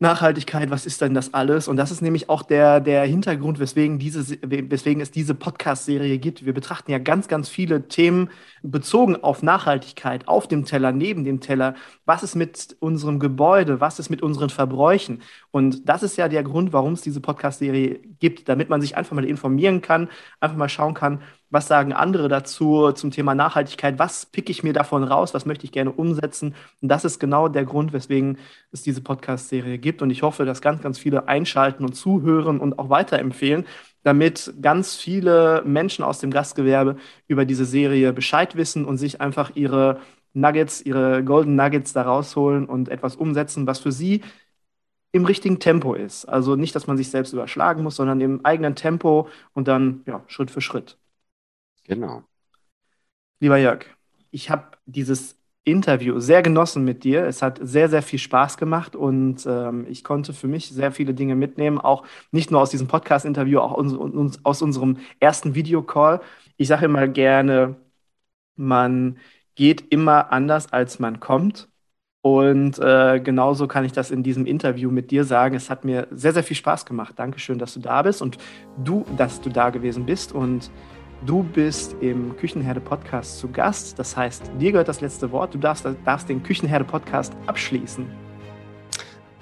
Nachhaltigkeit, was ist denn das alles? Und das ist nämlich auch der, der Hintergrund, weswegen, diese, weswegen es diese Podcast-Serie gibt. Wir betrachten ja ganz, ganz viele Themen bezogen auf Nachhaltigkeit, auf dem Teller, neben dem Teller. Was ist mit unserem Gebäude? Was ist mit unseren Verbräuchen? Und das ist ja der Grund, warum es diese Podcast-Serie gibt, damit man sich einfach mal informieren kann, einfach mal schauen kann, Was sagen andere dazu zum Thema Nachhaltigkeit? Was picke ich mir davon raus? Was möchte ich gerne umsetzen? Und das ist genau der Grund, weswegen es diese Podcast-Serie gibt. Und ich hoffe, dass ganz, ganz viele einschalten und zuhören und auch weiterempfehlen, damit ganz viele Menschen aus dem Gastgewerbe über diese Serie Bescheid wissen und sich einfach ihre Nuggets, ihre Golden Nuggets da rausholen und etwas umsetzen, was für sie im richtigen Tempo ist. Also nicht, dass man sich selbst überschlagen muss, sondern im eigenen Tempo und dann ja, Schritt für Schritt. Genau. Lieber Jörg, ich habe dieses Interview sehr genossen mit dir. Es hat sehr, sehr viel Spaß gemacht und ähm, ich konnte für mich sehr viele Dinge mitnehmen, auch nicht nur aus diesem Podcast-Interview, auch uns, uns, aus unserem ersten Videocall. Ich sage immer gerne, man geht immer anders, als man kommt. Und äh, genauso kann ich das in diesem Interview mit dir sagen. Es hat mir sehr, sehr viel Spaß gemacht. Dankeschön, dass du da bist und du, dass du da gewesen bist. Und du bist im Küchenherde Podcast zu Gast. Das heißt, dir gehört das letzte Wort. Du darfst, darfst den Küchenherde Podcast abschließen.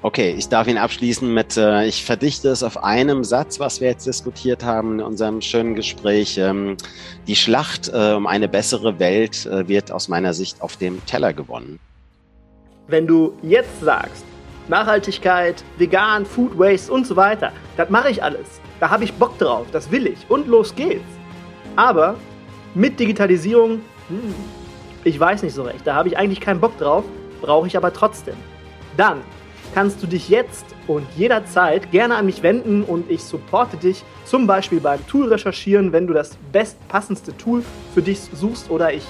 Okay, ich darf ihn abschließen mit, äh, ich verdichte es auf einem Satz, was wir jetzt diskutiert haben in unserem schönen Gespräch. Ähm, die Schlacht äh, um eine bessere Welt äh, wird aus meiner Sicht auf dem Teller gewonnen. Wenn du jetzt sagst, Nachhaltigkeit, vegan, Food Waste und so weiter, das mache ich alles. Da habe ich Bock drauf, das will ich und los geht's. Aber mit Digitalisierung, hm, ich weiß nicht so recht, da habe ich eigentlich keinen Bock drauf, brauche ich aber trotzdem. Dann kannst du dich jetzt und jederzeit gerne an mich wenden und ich supporte dich zum Beispiel beim Tool recherchieren, wenn du das bestpassendste Tool für dich suchst oder ich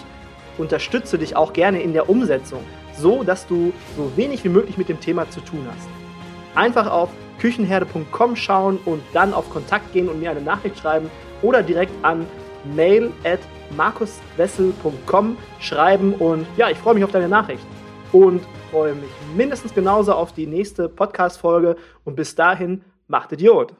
unterstütze dich auch gerne in der Umsetzung so dass du so wenig wie möglich mit dem Thema zu tun hast. Einfach auf küchenherde.com schauen und dann auf Kontakt gehen und mir eine Nachricht schreiben oder direkt an mail at markuswessel.com schreiben und ja, ich freue mich auf deine Nachricht und freue mich mindestens genauso auf die nächste Podcast-Folge und bis dahin, macht Idiot!